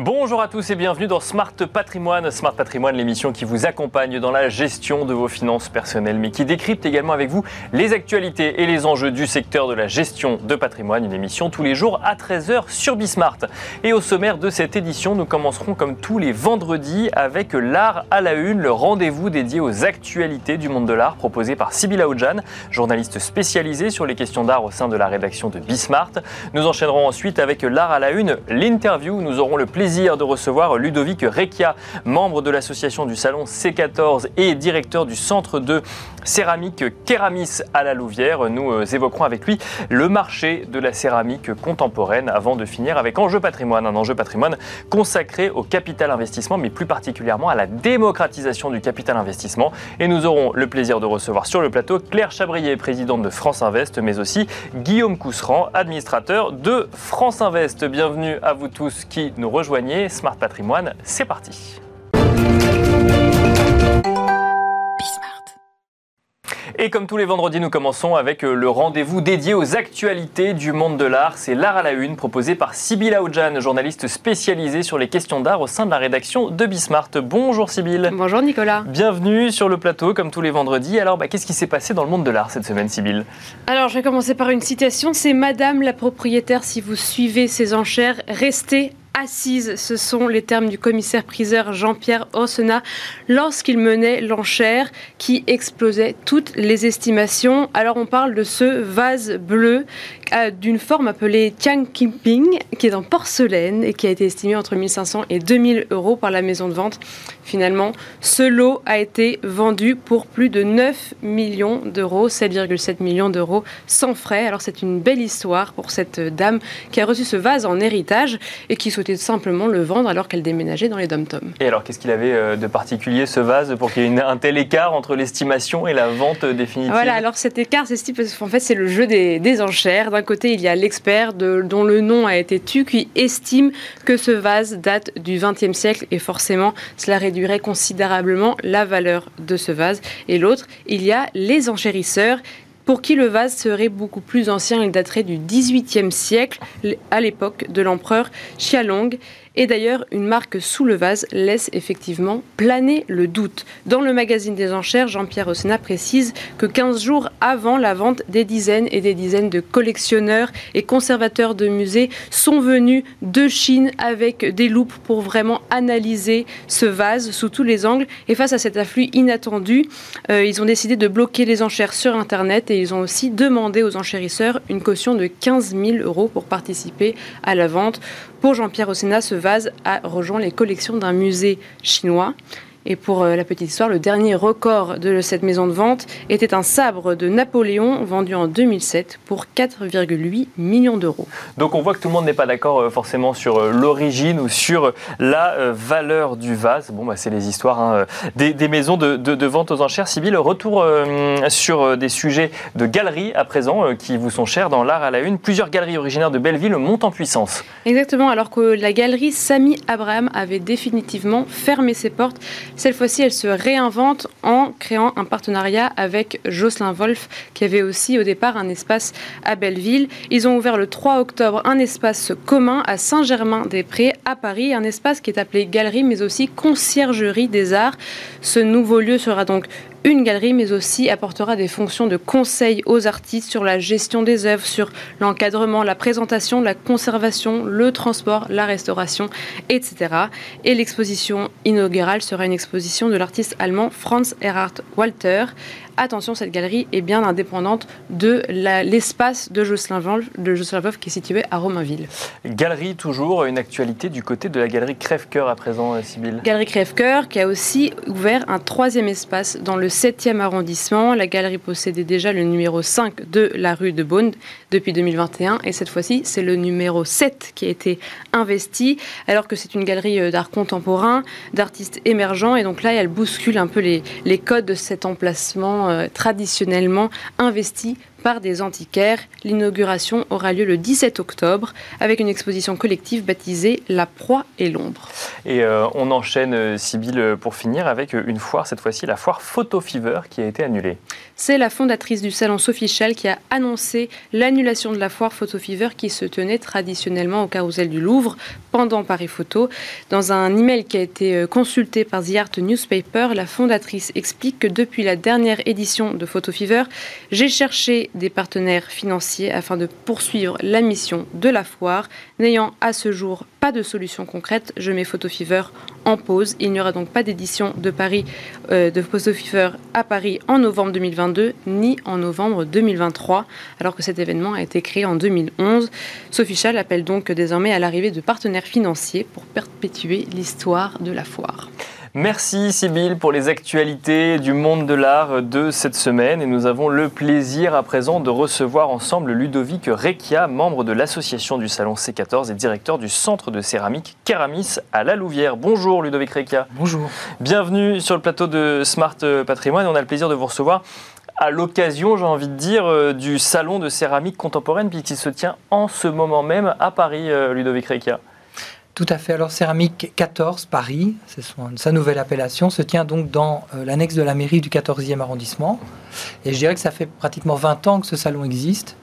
Bonjour à tous et bienvenue dans Smart Patrimoine. Smart Patrimoine, l'émission qui vous accompagne dans la gestion de vos finances personnelles, mais qui décrypte également avec vous les actualités et les enjeux du secteur de la gestion de patrimoine. Une émission tous les jours à 13h sur Bismart. Et au sommaire de cette édition, nous commencerons comme tous les vendredis avec l'art à la une, le rendez-vous dédié aux actualités du monde de l'art proposé par Sybilla Oudjan, journaliste spécialisée sur les questions d'art au sein de la rédaction de Bismart. Nous enchaînerons ensuite avec l'art à la une, l'interview. Nous aurons le plaisir de recevoir Ludovic Rekia, membre de l'association du Salon C14 et directeur du centre de céramique Kéramis à la Louvière. Nous euh, évoquerons avec lui le marché de la céramique contemporaine avant de finir avec Enjeu patrimoine, un enjeu patrimoine consacré au capital investissement, mais plus particulièrement à la démocratisation du capital investissement. Et nous aurons le plaisir de recevoir sur le plateau Claire Chabrier, présidente de France Invest, mais aussi Guillaume Cousseran, administrateur de France Invest. Bienvenue à vous tous qui nous rejoignent Smart Patrimoine, c'est parti. Et comme tous les vendredis, nous commençons avec euh, le rendez-vous dédié aux actualités du monde de l'art. C'est l'art à la une proposé par Sybille Aoudjan, journaliste spécialisée sur les questions d'art au sein de la rédaction de Bismart. Bonjour Sybille. Bonjour Nicolas. Bienvenue sur le plateau comme tous les vendredis. Alors, bah, qu'est-ce qui s'est passé dans le monde de l'art cette semaine, Sybille Alors, je vais commencer par une citation. C'est Madame la propriétaire, si vous suivez ces enchères, restez assise. Ce sont les termes du commissaire-priseur Jean-Pierre Ossena lorsqu'il menait l'enchère qui explosait toutes les estimations. Alors on parle de ce vase bleu euh, d'une forme appelée Tiang Kimping qui est en porcelaine et qui a été estimé entre 1500 et 2000 euros par la maison de vente. Finalement, ce lot a été vendu pour plus de 9 millions d'euros, 7,7 millions d'euros sans frais. Alors c'est une belle histoire pour cette dame qui a reçu ce vase en héritage et qui souhaitait simplement le vendre alors qu'elle déménageait dans les dom-toms. Et alors qu'est-ce qu'il avait euh, de particulier ce vase pour qu'il y ait un tel écart entre l'estimation et la vente définitive? Voilà, alors cet écart c'est qu'en fait c'est le jeu des, enchères. D'un côté il y a l'expert dont le nom a été tu qui estime que ce vase date du XXe siècle et forcément cela réduit considérablement la valeur de ce vase. Et l'autre, il y a les enchérisseurs pour qui le vase serait beaucoup plus ancien, il daterait du XVIIIe siècle, à l'époque de l'empereur Xialong. Et d'ailleurs, une marque sous le vase laisse effectivement planer le doute. Dans le magazine des enchères, Jean-Pierre Ossena précise que 15 jours avant la vente, des dizaines et des dizaines de collectionneurs et conservateurs de musées sont venus de Chine avec des loupes pour vraiment analyser ce vase sous tous les angles. Et face à cet afflux inattendu, euh, ils ont décidé de bloquer les enchères sur Internet et ils ont aussi demandé aux enchérisseurs une caution de 15 000 euros pour participer à la vente. Pour Jean-Pierre Ossena, ce vase a rejoint les collections d'un musée chinois. Et pour euh, la petite histoire, le dernier record de cette maison de vente était un sabre de Napoléon vendu en 2007 pour 4,8 millions d'euros. Donc on voit que tout le monde n'est pas d'accord euh, forcément sur euh, l'origine ou sur la valeur du vase. Bon, bah, c'est les histoires hein, des, maisons de, vente aux enchères. Sibyl, retour sur des sujets de galeries à présent qui vous sont chers dans l'art à la une. Plusieurs galeries originaires de Belleville montent en puissance. Exactement, alors que la galerie Samy Abraham avait définitivement fermé ses portes. Cette fois-ci, elle se réinvente en créant un partenariat avec Jocelyn Wolf, qui avait aussi au départ un espace à Belleville. Ils ont ouvert le 3 octobre un espace commun à Saint-Germain-des-Prés, à Paris, un espace qui est appelé Galerie, mais aussi Conciergerie des Arts. Ce nouveau lieu sera donc une galerie, mais aussi apportera des fonctions de conseil aux artistes sur la gestion des œuvres, sur l'encadrement, la présentation, la conservation, le transport, la restauration, etc. Et l'exposition inaugurale sera une exposition de l'artiste allemand Franz Erhard Walter attention, cette galerie est bien indépendante de l'espace de Jocelyn Wolf qui est situé à Romainville. Galerie, toujours une actualité du côté de la galerie Crève-Cœur à présent, euh, Sybille. Galerie Crève-Cœur qui a aussi ouvert un troisième espace dans le 7e arrondissement. La galerie possédait déjà le numéro 5 de la rue de Beaune depuis 2021 et cette fois-ci, c'est le numéro 7 qui a été investi alors que c'est une galerie euh, d'art contemporain, d'artistes émergents et donc là, elle bouscule un peu les, les codes de cet emplacement traditionnellement investi des antiquaires. L'inauguration aura lieu le 17 octobre avec une exposition collective baptisée La proie et l'ombre. Et euh, on enchaîne, euh, Sybille, pour finir avec une foire, cette fois-ci la foire Photo Fever qui a été annulée. C'est la fondatrice du salon Sophie Schall qui a annoncé l'annulation de la foire Photo Fever qui se tenait traditionnellement au carrousel du Louvre pendant Paris Photo. Dans un email qui a été euh, consulté par The Art Newspaper, la fondatrice explique que depuis la dernière édition de Photo Fever, j'ai cherché des partenaires financiers afin de poursuivre la mission de la foire. N'ayant à ce jour pas de solution concrète, je mets Photo Fever en pause. Il n'y aura donc pas d'édition de Paris euh, de Photo Fever à Paris en novembre 2022 ni en novembre 2023, alors que cet événement a été créé en 2011. Sophie Schall appelle donc désormais à l'arrivée de partenaires financiers pour perpétuer l'histoire de la foire. Merci Sybille pour les actualités du monde de l'art de cette semaine et nous avons le plaisir à présent de recevoir ensemble Ludovic Rekia, membre de l'association du Salon C14 et directeur du centre de céramique Keramis à La Louvière. Bonjour Ludovic Rekia. Bonjour. Bienvenue sur le plateau de Smart Patrimoine. On a le plaisir de vous recevoir à l'occasion, j'ai envie de dire, euh, du salon de céramique contemporaine puisqu'il se tient en ce moment même à Paris, euh, Ludovic Rekia. Tout à fait. Alors, Céramique 14 Paris, c'est sa nouvelle appellation, se tient donc dans euh, l'annexe de la mairie du 14e arrondissement. Et je dirais que ça fait pratiquement 20 ans que ce salon existe.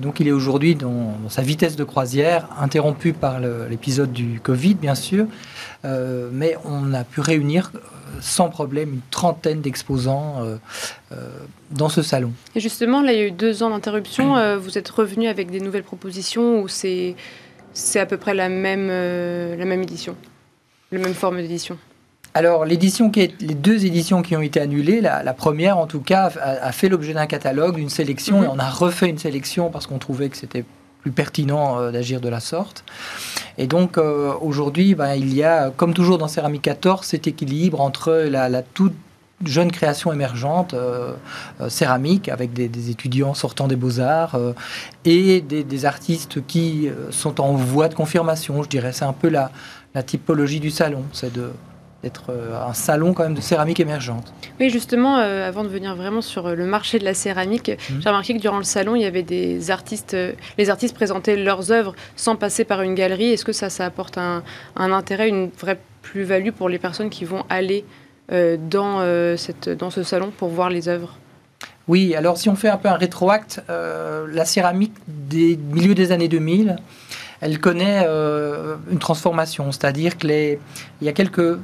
Donc, il est aujourd'hui dans, sa vitesse de croisière, interrompu par l'épisode du Covid, bien sûr. Euh, mais on a pu réunir euh, sans problème une trentaine d'exposants dans ce salon. Et justement, là, il y a eu deux ans d'interruption. vous êtes revenu avec des nouvelles propositions ou c'est c'est à peu près la même, euh, la même édition, la même forme d'édition. Alors, l'édition qui les deux éditions qui ont été annulées, la, première en tout cas a, fait l'objet d'un catalogue, d'une sélection, mhm. et on a refait une sélection parce qu'on trouvait que c'était plus pertinent euh, d'agir de la sorte. Et donc euh, aujourd'hui, ben, il y a, comme toujours dans Céramique 14, cet équilibre entre la, la toute jeune création émergente euh, euh, céramique avec des, étudiants sortant des beaux-arts euh, et des, artistes qui sont en voie de confirmation, je dirais. C'est un peu la, la typologie du salon, c'est d'être un salon quand même de céramique émergente. Oui, justement, avant de venir vraiment sur le marché de la céramique, mmh. j'ai remarqué que durant le salon, il y avait des artistes, les artistes présentaient leurs œuvres sans passer par une galerie. Est-ce que ça, ça apporte un, un intérêt, une vraie plus-value pour les personnes qui vont aller dans, euh, cette, dans ce salon pour voir les œuvres. Oui, alors si on fait un peu un rétroacte, euh, la céramique des milieux des années 2000, elle connaît une transformation, c'est-à-dire qu'il y a quelques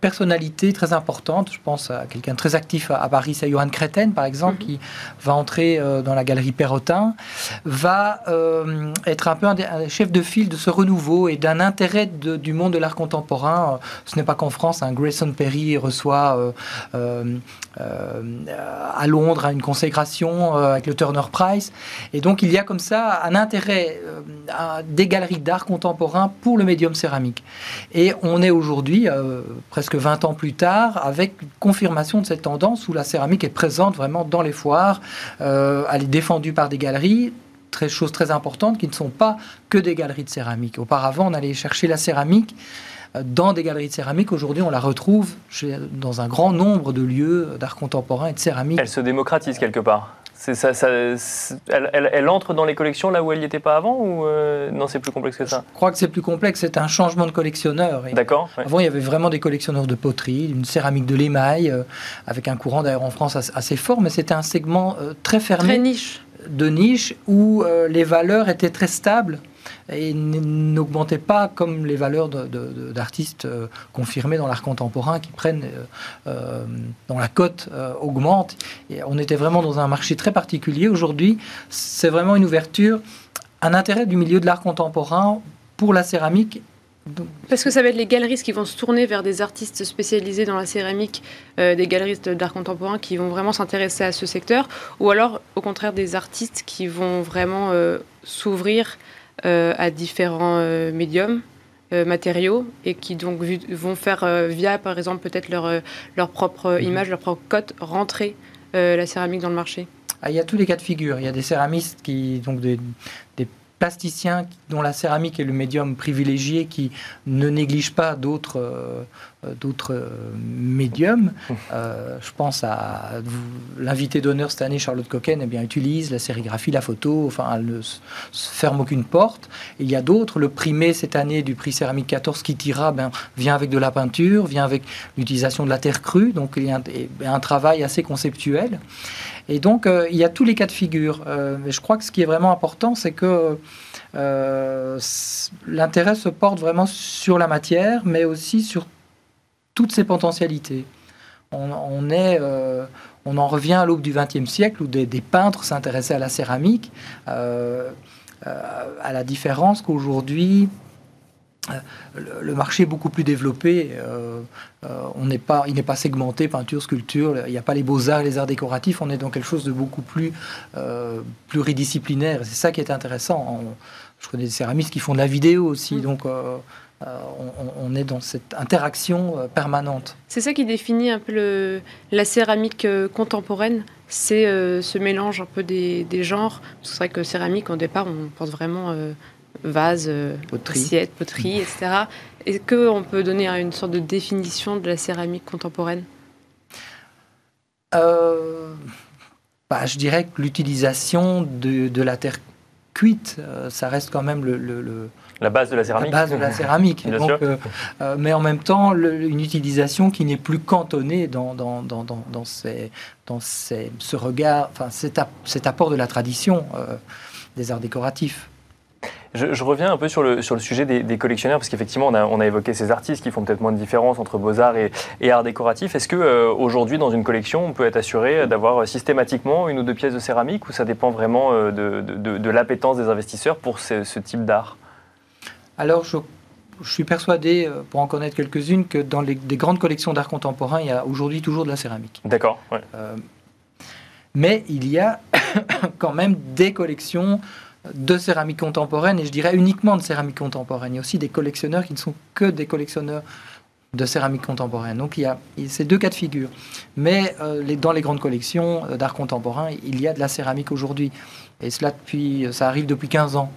personnalité très importante. Je pense à quelqu'un très actif à, Paris, c'est Johan Créten, par exemple, mhm. qui va entrer euh, dans la galerie Perrotin, va euh, être un peu un, chef de file de ce renouveau et d'un intérêt du monde de l'art contemporain. Ce n'est pas qu'en France, hein, Grayson Perry reçoit euh, à Londres une consécration avec le Turner Prize. Et donc, il y a comme ça un intérêt des galeries d'art contemporain pour le médium céramique. Et on est aujourd'hui, presque 20 ans plus tard, avec confirmation de cette tendance où la céramique est présente vraiment dans les foires. Euh, elle est défendue par des galeries, très, chose très importante, qui ne sont pas que des galeries de céramique. Auparavant, on allait chercher la céramique euh, dans des galeries de céramique. Aujourd'hui, on la retrouve dans un grand nombre de lieux d'art contemporain et de céramique. Elle se démocratise quelque part ça, ça elle, entre dans les collections là où elle n'y était pas avant ou euh, non c'est plus complexe que ça? Je crois que c'est plus complexe, c'est un changement de collectionneur. D'accord. Avant il y avait vraiment des collectionneurs de poterie, une céramique de l'émail, euh, avec un courant d'ailleurs en France assez, fort, mais c'était un segment euh, très fermé. Très niche. De niche où les valeurs étaient très stables et n'augmentait pas comme les valeurs d'artistes euh, confirmés dans l'art contemporain qui prennent, euh, euh, dont la cote augmente. Et on était vraiment dans un marché très particulier. Aujourd'hui, c'est vraiment une ouverture, un intérêt du milieu de l'art contemporain pour la céramique parce que ça va être les galeristes qui vont se tourner vers des artistes spécialisés dans la céramique, des galeristes d'art contemporain qui vont vraiment s'intéresser à ce secteur, ou alors au contraire des artistes qui vont vraiment s'ouvrir euh, à différents euh, médiums. Euh, matériaux et qui donc vont faire via par exemple peut-être leur, leur propre mhm. image, leur propre cote rentrer la céramique dans le marché ah, Il y a tous les cas de figure. Il y a des céramistes qui donc des, des plasticiens dont la céramique est le médium privilégié qui ne négligent pas d'autres d'autres médiums. je pense à l'invité d'honneur cette année, Charlotte Coquen, eh bien, utilise la sérigraphie, la photo, enfin, elle ne ferme aucune porte. il y a d'autres. Le primé cette année du prix céramique 14 qui tira ben, vient avec de la peinture, vient avec l'utilisation de la terre crue. Donc il y a un, travail assez conceptuel. Et donc il y a tous les cas de figure. mais je crois que ce qui est vraiment important, c'est que euh, l'intérêt se porte vraiment sur la matière, mais aussi sur toutes ses potentialités. On, euh, en revient à l'aube du XXe siècle où des, peintres s'intéressaient à la céramique, euh, à la différence qu'aujourd'hui, le, marché est beaucoup plus développé. on n'est pas, il n'est pas segmenté peinture, sculpture. Il n'y a pas les beaux arts, les arts décoratifs. On est dans quelque chose de beaucoup plus pluridisciplinaire. C'est ça qui est intéressant. Je connais des céramistes qui font de la vidéo aussi, mm. donc euh, euh, on, est dans cette interaction euh, permanente. C'est ça qui définit un peu le, la céramique contemporaine, c'est ce mélange un peu des, genres. C'est vrai que céramique, au départ, on pense vraiment vase, poterie. assiette, poterie, etc. Est-ce qu'on peut donner une sorte de définition de la céramique contemporaine? Bah, Je dirais que l'utilisation de, de, la terre cuite, euh, ça reste quand même le, la base de la céramique. La base de la céramique. Euh, euh, mais en même temps, une utilisation qui n'est plus cantonnée dans, dans, dans, dans, dans ce regard, enfin, cet, cet, apport de la tradition des arts décoratifs. Je, reviens un peu sur le, sur le sujet des, collectionneurs, parce qu'effectivement, on a, on a, évoqué ces artistes qui font peut-être moins de différence entre beaux-arts et, et art décoratif. Est-ce qu'aujourd'hui, dans une collection, on peut être assuré d'avoir systématiquement une ou deux pièces de céramique, ou ça dépend vraiment euh, de, de, de l'appétence des investisseurs pour ce, type d'art? Alors, je, je, suis persuadé, euh, pour en connaître quelques-unes, que dans les, des grandes collections d'art contemporain, il y a aujourd'hui toujours de la céramique. D'accord. Euh, mais il y a quand même des collections de céramique contemporaine, et je dirais uniquement de céramique contemporaine. Il y a aussi des collectionneurs qui ne sont que des collectionneurs de céramique contemporaine. Donc il y a ces deux cas de figure. Mais euh, dans les grandes collections euh, d'art contemporain, il y a de la céramique aujourd'hui. Et cela depuis, ça arrive depuis 15 ans.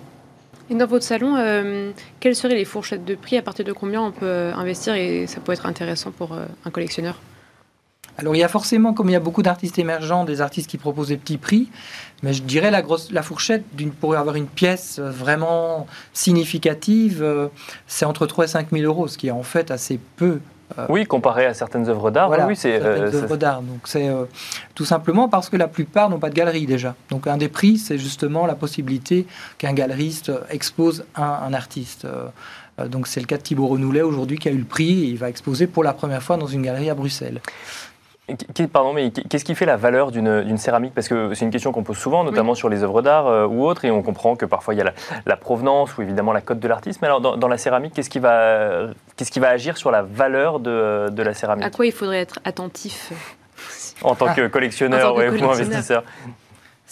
Et dans votre salon, euh, quelles seraient les fourchettes de prix? À partir de combien on peut investir? Et ça peut être intéressant pour un collectionneur alors il y a forcément, comme il y a beaucoup d'artistes émergents, des artistes qui proposent des petits prix, mais je dirais la, grosse, la fourchette pour avoir une pièce euh, vraiment significative, euh, c'est entre 3 et 5 000 euros, ce qui est en fait assez peu. Euh, oui, comparé à certaines œuvres d'art. oui, c'est certaines œuvres d'art. Donc c'est tout simplement parce que la plupart n'ont pas de galerie déjà. Donc un des prix, c'est justement la possibilité qu'un galeriste expose un, un artiste. donc c'est le cas de Thibaut Renoulet aujourd'hui qui a eu le prix et il va exposer pour la première fois dans une galerie à Bruxelles. Pardon, mais qu'est-ce qui fait la valeur d'une céramique? Parce que c'est une question qu'on pose souvent, notamment sur les œuvres d'art euh, ou autres, et on comprend que parfois il y a la, provenance ou évidemment la cote de l'artiste. Mais alors, dans, la céramique, qu'est-ce qui, va, qu'est-ce qui va agir sur la valeur de, de, la céramique? À quoi il faudrait être attentif? En tant que collectionneur, ou investisseur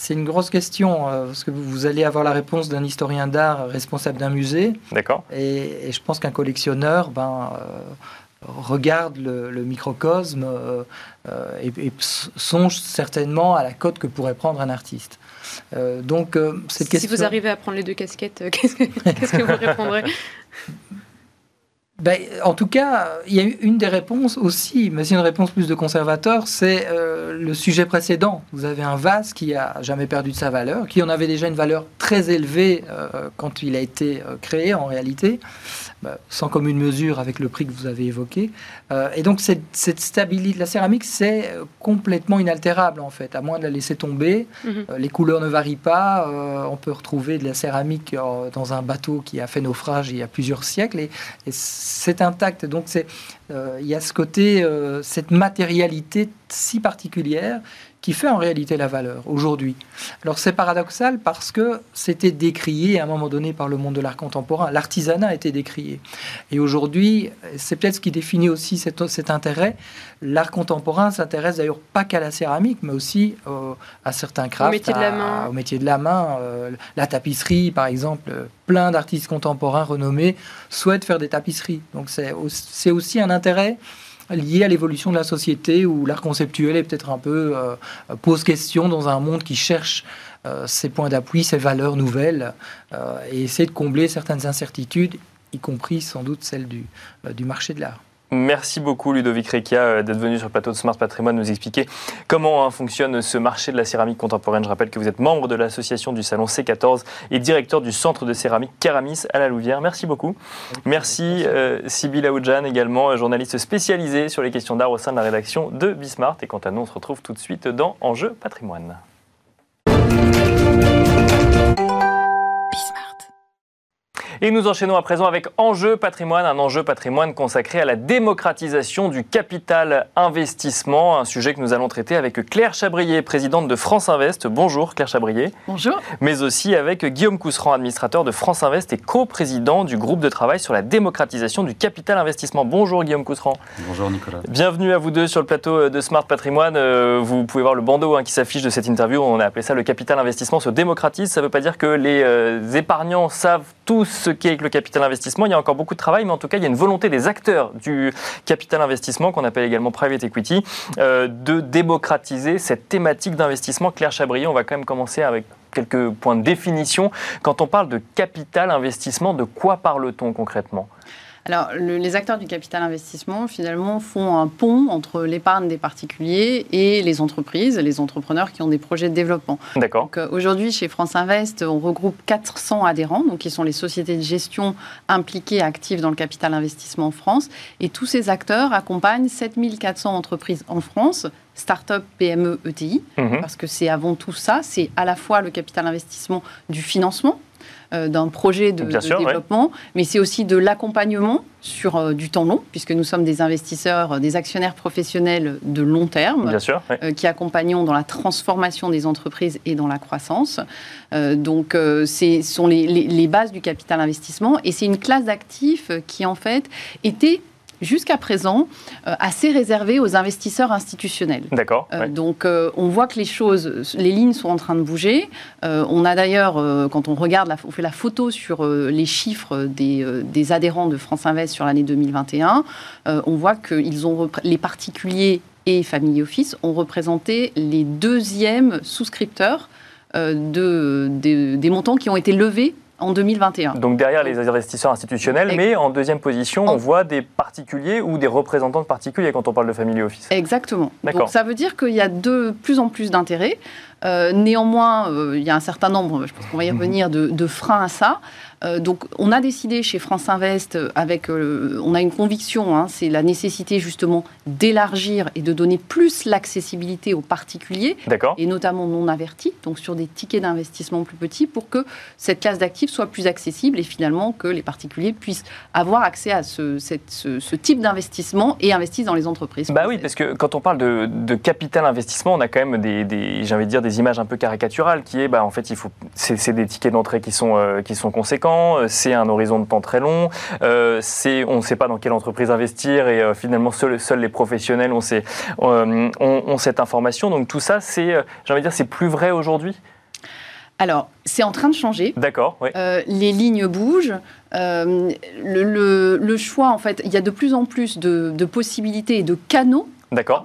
c'est une grosse question, euh, parce que vous allez avoir la réponse d'un historien d'art responsable d'un musée. D'accord. Et, je pense qu'un collectionneur, ben, euh, regarde le, microcosme euh, euh, et, songe certainement à la cote que pourrait prendre un artiste. Euh, donc, cette question... Si vous arrivez à prendre les deux casquettes, qu'est-ce que, vous répondrez? Ben, en tout cas, il y a une des réponses aussi, mais c'est une réponse plus de conservateur, c'est le sujet précédent. Vous avez un vase qui a jamais perdu de sa valeur, qui en avait déjà une valeur très élevée quand il a été créé en réalité, sans commune mesure avec le prix que vous avez évoqué. Euh, et donc cette, cette, stabilité, la céramique, c'est euh, complètement inaltérable en fait, à moins de la laisser tomber. Mhm. Euh, les couleurs ne varient pas. on peut retrouver de la céramique dans un bateau qui a fait naufrage il y a plusieurs siècles et, et c'est intact. Donc c'est, il y a ce côté, cette matérialité si particulière qui fait en réalité la valeur aujourd'hui. Alors c'est paradoxal parce que c'était décrié à un moment donné par le monde de l'art contemporain. L'artisanat été décrié. Et aujourd'hui, c'est peut-être ce qui définit aussi cet, cet intérêt. L'art contemporain s'intéresse d'ailleurs pas qu'à la céramique, mais aussi euh, à certains crafts, au métier de la main. au métier de la, main euh, la tapisserie, par exemple. Plein d'artistes contemporains renommés souhaitent faire des tapisseries. Donc c'est aussi un intérêt lié à l'évolution de la société où l'art conceptuel est peut-être un peu euh, pose question dans un monde qui cherche euh, ses points d'appui, ses valeurs nouvelles euh, et essaie de combler certaines incertitudes, y compris sans doute celles du, du marché de l'art. Merci beaucoup Ludovic Rekia euh, d'être venu sur le plateau de Smart Patrimoine nous expliquer comment hein, fonctionne ce marché de la céramique contemporaine. Je rappelle que vous êtes membre de l'association du salon C14 et directeur du centre de céramique Caramis à la Louvière. Merci beaucoup. Merci euh, Sybille Aoudjan également, journaliste spécialisée sur les questions d'art au sein de la rédaction de Bismart. Et quant à nous, on se retrouve tout de suite dans Enjeu Patrimoine. Et nous enchaînons à présent avec Enjeu patrimoine, un enjeu patrimoine consacré à la démocratisation du capital investissement, un sujet que nous allons traiter avec Claire Chabrier, présidente de France Invest. Bonjour Claire Chabrier. Bonjour. Mais aussi avec Guillaume Cousseran, administrateur de France Invest et co-président du groupe de travail sur la démocratisation du capital investissement. Bonjour Guillaume Cousseran. Bonjour Nicolas. Bienvenue à vous deux sur le plateau de Smart Patrimoine. Euh, vous pouvez voir le bandeau hein, qui s'affiche de cette interview. On a appelé ça le capital investissement se démocratise. Ça ne veut pas dire que les euh, épargnants savent tout ce qu'est le capital investissement. Il y a encore beaucoup de travail, mais en tout cas, il y a une volonté des acteurs du capital investissement, qu'on appelle également private equity, euh, de démocratiser cette thématique d'investissement. Claire Chabrier, on va quand même commencer avec quelques points de définition. Quand on parle de capital investissement, de quoi parle-t-on concrètement? Alors, les acteurs du capital investissement, finalement, font un pont entre l'épargne des particuliers et les entreprises, les entrepreneurs qui ont des projets de développement. D'accord. Euh, aujourd'hui, chez France Invest, on regroupe 400 adhérents, donc qui sont les sociétés de gestion impliquées, actives dans le capital investissement en France. Et tous ces acteurs accompagnent 7400 entreprises en France, start-up, PME, ETI, mhm. parce que c'est avant tout ça, c'est à la fois le capital investissement du financement, d'un projet de, développement, mais c'est aussi de l'accompagnement sur euh, du temps long, puisque nous sommes des investisseurs, des actionnaires professionnels de long terme, euh, qui accompagnons dans la transformation des entreprises et dans la croissance. donc, ce sont les, les, bases du capital investissement, et c'est une classe d'actifs qui, en fait, était jusqu'à présent euh, assez réservé aux investisseurs institutionnels. D'accord. Euh, donc euh, on voit que les choses, les lignes sont en train de bouger. on a d'ailleurs, quand on regarde, la, on fait la photo sur les chiffres des, des, adhérents de France Invest sur l'année 2021, on voit que ils ont les particuliers et Family Office ont représenté les deuxièmes souscripteurs de, des montants qui ont été levés en 2021. Donc derrière les investisseurs institutionnels, mais en deuxième position, on voit des particuliers ou des représentants de particuliers quand on parle de family office. Exactement. Donc ça veut dire qu'il y a de plus en plus d'intérêt. Euh, néanmoins, euh, il y a un certain nombre, je pense qu'on va y mhm. revenir, de, freins à ça. Euh, donc, on a décidé chez France Invest, avec, on a une conviction, hein, c'est la nécessité justement d'élargir et de donner plus l'accessibilité aux particuliers, et notamment non avertis, donc sur des tickets d'investissement plus petits, pour que cette classe d'actifs soit plus accessible et finalement que les particuliers puissent avoir accès à ce, ce, type d'investissement et investissent dans les entreprises. Bah oui, parce que quand on parle de, capital investissement, on a quand même des, des j'ai envie de dire, des images un peu caricaturales qui est, bah, en fait, il faut, c'est des tickets d'entrée qui sont, euh, qui sont conséquents, euh, c'est un horizon de temps très long, euh, c'est, on ne sait pas dans quelle entreprise investir et finalement seuls les professionnels ont, ces, ont, cette information. Donc tout ça, c'est, j'ai envie de dire, c'est plus vrai aujourd'hui? Alors, c'est en train de changer. D'accord. Oui. les lignes bougent. le, le, choix, en fait, il y a de plus en plus de, de possibilités et de canaux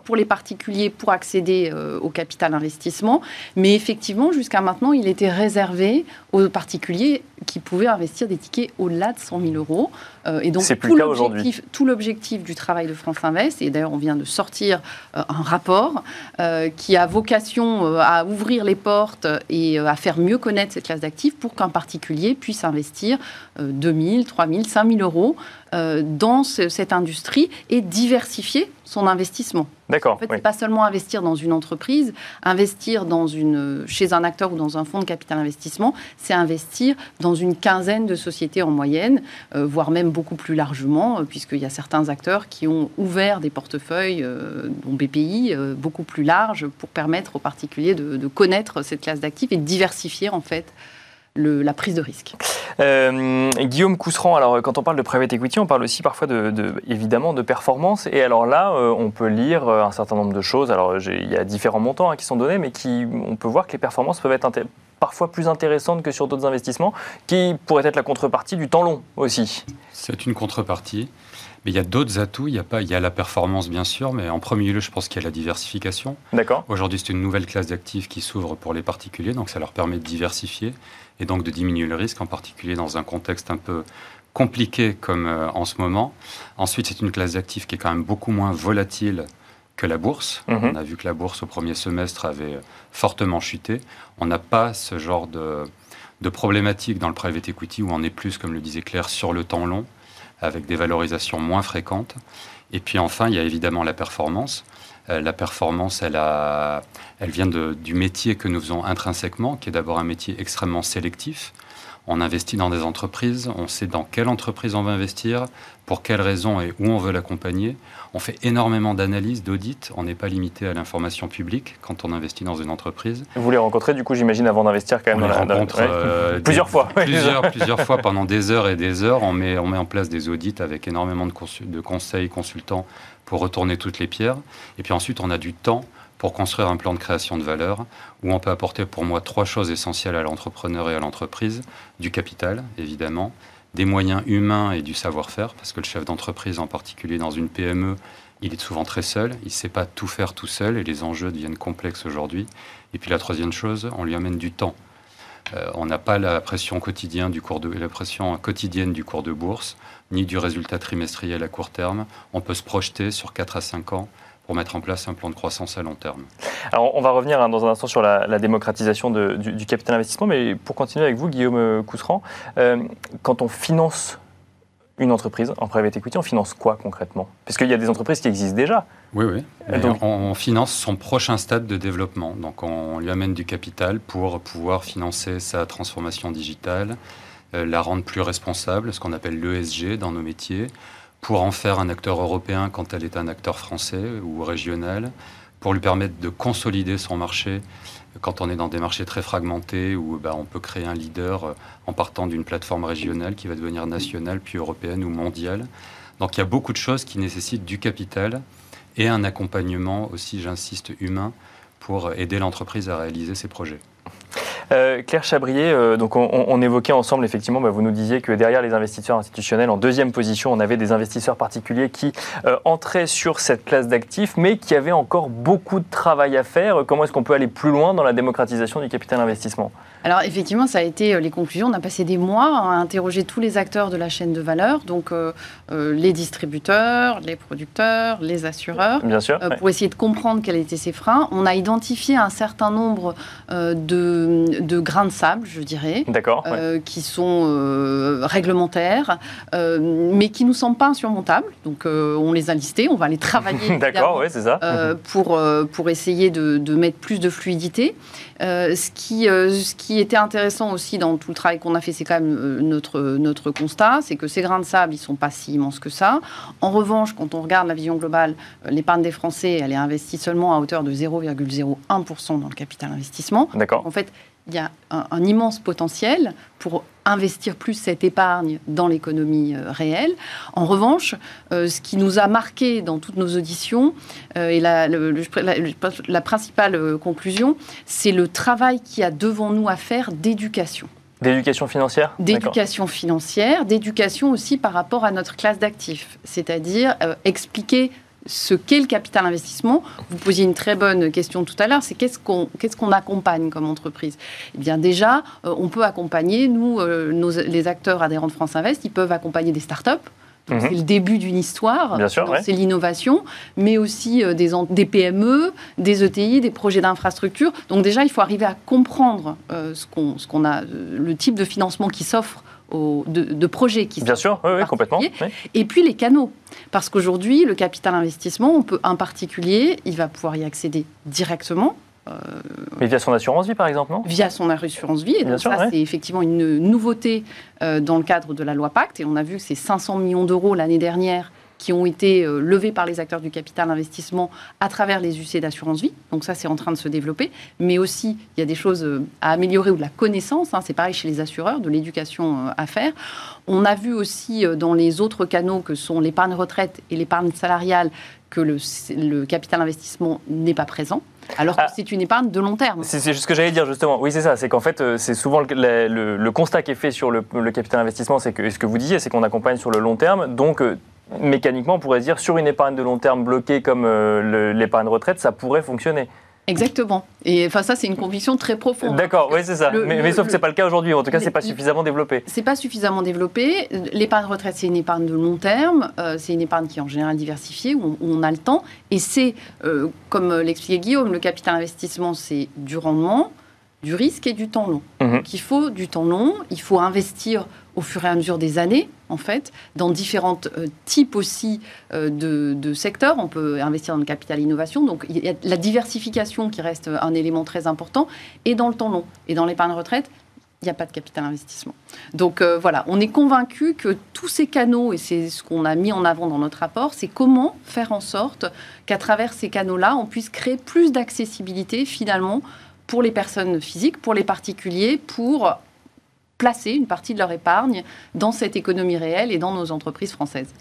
pour les particuliers pour accéder euh, au capital investissement. Mais effectivement, jusqu'à maintenant, il était réservé aux particuliers qui pouvaient investir des tickets au-delà de 100 000 euros. Euh, et donc, tout l'objectif, tout l'objectif du travail de France Invest, et d'ailleurs, on vient de sortir euh, un rapport qui a vocation à ouvrir les portes et à faire mieux connaître cette classe d'actifs pour qu'un particulier puisse investir 2 000, 3 000, 5 000 euros dans cette industrie et diversifier son investissement. D'accord. En fait, c'est pas seulement investir dans une entreprise, investir dans une, chez un acteur ou dans un fonds de capital investissement, c'est investir dans une quinzaine de sociétés en moyenne, euh, voire même beaucoup plus largement, euh, puisqu'il y a certains acteurs qui ont ouvert des portefeuilles, euh, dont BPI, beaucoup plus larges, pour permettre aux particuliers de, de connaître cette classe d'actifs et de diversifier en fait la prise de risque. Euh, Guillaume Cousseran, alors quand on parle de private equity, on parle aussi parfois de, évidemment de performance. Et alors là, euh, on peut lire euh, un certain nombre de choses. Alors il y a différents montants hein, qui sont donnés, mais qui, on peut voir que les performances peuvent être parfois plus intéressantes que sur d'autres investissements, qui pourraient être la contrepartie du temps long aussi. C'est une contrepartie. Mais il y a d'autres atouts. Il y, a pas, il y a la performance, bien sûr, mais en premier lieu, je pense qu'il y a la diversification. D'accord. Aujourd'hui, c'est une nouvelle classe d'actifs qui s'ouvre pour les particuliers, donc ça leur permet de diversifier et donc de diminuer le risque, en particulier dans un contexte un peu compliqué comme euh, en ce moment. Ensuite, c'est une classe d'actifs qui est quand même beaucoup moins volatile que la bourse. Mhm. On a vu que la bourse au premier semestre avait fortement chuté. On n'a pas ce genre de, de problématique dans le private equity où on est plus, comme le disait Claire, sur le temps long, avec des valorisations moins fréquentes. Et puis enfin, il y a évidemment la performance. Euh, la performance, elle, a, elle vient du métier que nous faisons intrinsèquement, qui est d'abord un métier extrêmement sélectif. On investit dans des entreprises, on sait dans quelle entreprise on va investir, pour quelles raisons et où on veut l'accompagner. On fait énormément d'analyses, d'audits. On n'est pas limité à l'information publique quand on investit dans une entreprise. Vous les rencontrez, du coup, j'imagine, avant d'investir quand même On dans les la. rencontre ouais. euh, Plusieurs fois, plusieurs, plusieurs fois pendant des heures et des heures. On met, on met en place des audits avec énormément de, de conseils consultants pour retourner toutes les pierres. Et puis ensuite, on a du temps pour construire un plan de création de valeur où on peut apporter pour moi trois choses essentielles à l'entrepreneur et à l'entreprise. Du capital, évidemment, des moyens humains et du savoir-faire, parce que le chef d'entreprise, en particulier dans une PME, il est souvent très seul, il ne sait pas tout faire tout seul et les enjeux deviennent complexes aujourd'hui. Et puis la troisième chose, on lui amène du temps. Euh, on n'a pas la pression, quotidienne du cours de, la pression quotidienne du cours de bourse, ni du résultat trimestriel à court terme. On peut se projeter sur 4 à 5 ans pour mettre en place un plan de croissance à long terme. Alors, on va revenir hein, dans un instant sur la, la démocratisation de- du, du capital investissement, mais pour continuer avec vous, Guillaume Cousseran, euh, quand on finance une entreprise en private equity, on finance quoi concrètement? Puisqu'il y a des entreprises qui existent déjà. Oui, oui. Donc- on, on finance son prochain stade de développement. Donc on lui amène du capital pour pouvoir financer sa transformation digitale, euh, la rendre plus responsable, ce qu'on appelle l'ESG dans nos métiers, pour en faire un acteur européen quand elle est un acteur français ou régional, pour lui permettre de consolider son marché quand on est dans des marchés très fragmentés où bah, on peut créer un leader euh, en partant d'une plateforme régionale qui va devenir nationale, puis européenne ou mondiale. Donc il y a beaucoup de choses qui nécessitent du capital et un accompagnement aussi, j'insiste, humain pour aider l'entreprise à réaliser ses projets. Euh, Claire Chabrier, euh, donc on, on évoquait ensemble, effectivement, bah, vous nous disiez que derrière les investisseurs institutionnels, en deuxième position, on avait des investisseurs particuliers qui euh, entraient sur cette classe d'actifs, mais qui avaient encore beaucoup de travail à faire. Comment est-ce qu'on peut aller plus loin dans la démocratisation du capital investissement? Alors effectivement, ça a été les conclusions. On a passé des mois à interroger tous les acteurs de la chaîne de valeur, donc euh, euh, les distributeurs, les producteurs, les assureurs. Bien sûr. euh, ouais. pour essayer de comprendre quels étaient ces freins. On a identifié un certain nombre de, de grains de sable, je dirais, ouais. euh, qui sont euh, réglementaires, euh, mais qui nous semblent pas insurmontables. Donc on les a listés, on va les travailler. D'accord, évidemment, ouais, c'est ça. euh, pour, pour essayer de, de mettre plus de fluidité. Ce, qui, ce qui était intéressant aussi dans tout le travail qu'on a fait, c'est quand même notre, notre constat, c'est que ces grains de sable, ils sont pas si immenses que ça. En revanche, quand on regarde la vision globale, l'épargne des Français, elle est investie seulement à hauteur de 0,01% dans le capital investissement. D'accord. En fait, il y a un, un immense potentiel pour investir plus cette épargne dans l'économie euh, réelle. En revanche, euh, ce qui nous a marqué dans toutes nos auditions, euh, et la, le- le- la- la principale conclusion, c'est le travail qu'il y a devant nous à faire d'éducation. D'éducation financière? D'éducation financière, d'éducation aussi par rapport à notre classe d'actifs, c'est-à-dire expliquer ce qu'est le capital investissement. Vous posiez une très bonne question tout à l'heure, c'est qu'est-ce qu'on qu'est-ce qu'on accompagne comme entreprise? Eh bien déjà, euh, on peut accompagner, nous, euh, nos- les acteurs adhérents de France Invest, ils peuvent accompagner des startups. Mhm. C'est le début d'une histoire, ouais. c'est l'innovation, mais aussi euh, des, PME, des ETI, des projets d'infrastructure. Donc déjà, il faut arriver à comprendre ce qu'on a, le type de financement qui s'offre de, de projets qui Bien s'offrent sûr, oui, complètement. oui. et puis les canaux. Parce qu'aujourd'hui, le capital investissement, on peut, un particulier, il va pouvoir y accéder directement Mais via son assurance vie, par exemple, non? via son assurance vie. Et Bien donc sûr, ça, ouais. c'est effectivement une nouveauté euh, dans le cadre de la loi Pacte. Et on a vu que ces 500 millions d'euros l'année dernière qui ont été euh, levés par les acteurs du capital investissement à travers les UC d'assurance vie. Donc ça, c'est en train de se développer. Mais aussi, il y a des choses euh, à améliorer ou de la connaissance. hein. c'est pareil chez les assureurs, de l'éducation euh, à faire. On a vu aussi dans les autres canaux que sont l'épargne retraite et l'épargne salariale que le, le capital investissement n'est pas présent, alors que Ah. c'est une épargne de long terme. C'est ce que j'allais dire justement. Oui, c'est ça. C'est qu'en fait, euh, c'est souvent le, le- le- le constat qui est fait sur le, capital investissement, c'est que ce que vous disiez, c'est qu'on accompagne sur le long terme. Donc, euh, mécaniquement, on pourrait dire sur une épargne de long terme bloquée comme euh, l'épargne retraite, ça pourrait fonctionner. Exactement. Et enfin, ça, c'est une conviction très profonde. D'accord, oui, c'est ça. mais, sauf que ce n'est pas le cas aujourd'hui. En tout cas, ce n'est pas suffisamment développé. Ce n'est pas suffisamment développé. L'épargne retraite, c'est une épargne de long terme. Euh, c'est une épargne qui est en général diversifiée, où on, a le temps. Et c'est, euh, comme l'expliquait Guillaume, le capital investissement, c'est du rendement, du risque et du temps long. Mhm. Donc, il faut du temps long. Il faut investir au fur et à mesure des années, en fait, dans différents euh, types aussi euh, de, secteurs. On peut investir dans le capital innovation. Donc, il y a la diversification qui reste un élément très important, et dans le temps long. Et dans l'épargne retraite, il n'y a pas de capital investissement. Donc euh, voilà, on est convaincu que tous ces canaux, et c'est ce qu'on a mis en avant dans notre rapport, c'est comment faire en sorte qu'à travers ces canaux-là, on puisse créer plus d'accessibilité finalement pour les personnes physiques, pour les particuliers, pour placer une partie de leur épargne dans cette économie réelle et dans nos entreprises françaises.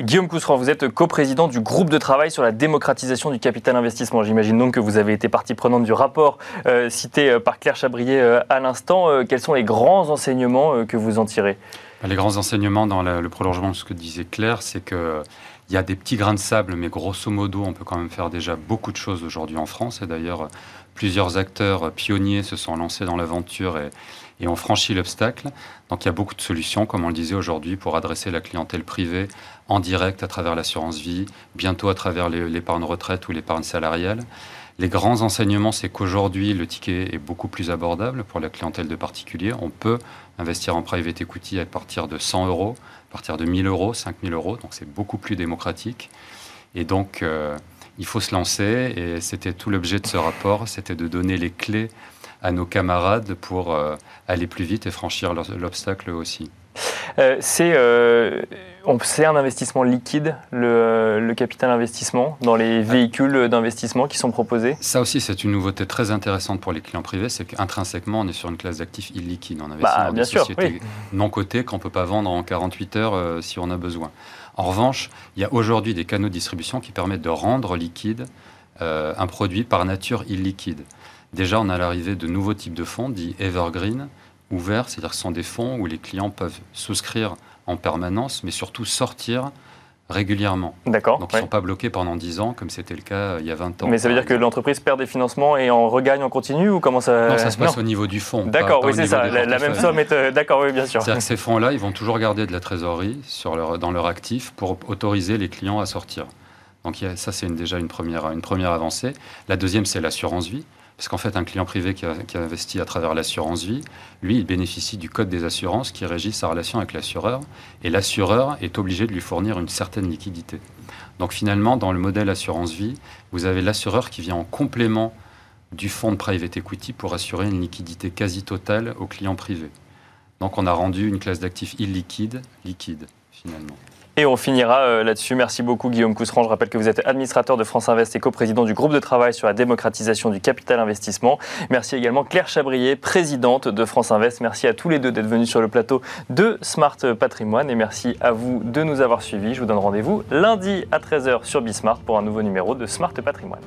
Guillaume Cousseran, vous êtes coprésident du groupe de travail sur la démocratisation du capital investissement. J'imagine donc que vous avez été partie prenante du rapport euh, cité euh, par Claire Chabrier euh, à l'instant. quels sont les grands enseignements que vous en tirez? Les grands enseignements dans le prolongement de ce que disait Claire, c'est que il y a des petits grains de sable, mais grosso modo, on peut quand même faire déjà beaucoup de choses aujourd'hui en France. Et d'ailleurs, plusieurs acteurs pionniers se sont lancés dans l'aventure et, ont franchi l'obstacle. Donc il y a beaucoup de solutions, comme on le disait aujourd'hui, pour adresser la clientèle privée en direct à travers l'assurance vie, bientôt à travers l'épargne retraite ou l'épargne salariale. Les grands enseignements, c'est qu'aujourd'hui, le ticket est beaucoup plus abordable pour la clientèle de particuliers. On peut investir en private equity à partir de 100 euros, à partir de 1000 euros, 5000 euros. Donc c'est beaucoup plus démocratique. Et donc, euh, il faut se lancer. Et c'était tout l'objet de ce rapport, c'était de donner les clés à nos camarades pour euh, aller plus vite et franchir l'obstacle aussi. Euh, euh, c'est un investissement liquide, le, capital investissement, dans les ah. véhicules d'investissement qui sont proposés Ça aussi, c'est une nouveauté très intéressante pour les clients privés, c'est qu'intrinsèquement, on est sur une classe d'actifs illiquides. On investit bah, dans des sociétés non cotées qu'on ne peut pas vendre en 48 heures si on a besoin. En revanche, il y a aujourd'hui des canaux de distribution qui permettent de rendre liquide un produit par nature illiquide. Déjà, on a l'arrivée de nouveaux types de fonds, dits evergreen, ouverts, c'est-à-dire que ce sont des fonds où les clients peuvent souscrire en permanence, mais surtout sortir régulièrement. D'accord. Donc ils ne sont pas bloqués pendant 10 ans, comme c'était le cas euh, il y a 20 ans. Mais ça veut dire que l'entreprise perd des financements et en regagne en continu ou comment ça Non, ça se passe au niveau du fonds. D'accord, oui, c'est ça. La, même somme est. Euh, d'accord, oui, bien sûr. C'est-à-dire que ces fonds-là, ils vont toujours garder de la trésorerie sur leur, dans leur actif pour autoriser les clients à sortir. Donc ça, c'est déjà une première, une première avancée. La deuxième, c'est l'assurance vie. Parce qu'en fait, un client privé qui a, investi à travers l'assurance vie, lui, il bénéficie du code des assurances qui régit sa relation avec l'assureur. Et l'assureur est obligé de lui fournir une certaine liquidité. Donc finalement, dans le modèle assurance vie, vous avez l'assureur qui vient en complément du fonds de private equity pour assurer une liquidité quasi totale aux clients privés. Donc on a rendu une classe d'actifs illiquide liquide, finalement. Et on finira euh, là-dessus. Merci beaucoup Guillaume Cousseran. Je rappelle que vous êtes administrateur de France Invest et coprésident du groupe de travail sur la démocratisation du capital investissement. Merci également Claire Chabrier, présidente de France Invest. Merci à tous les deux d'être venus sur le plateau de Smart Patrimoine et merci à vous de nous avoir suivis. Je vous donne rendez-vous lundi à 13h sur Bismart pour un nouveau numéro de Smart Patrimoine.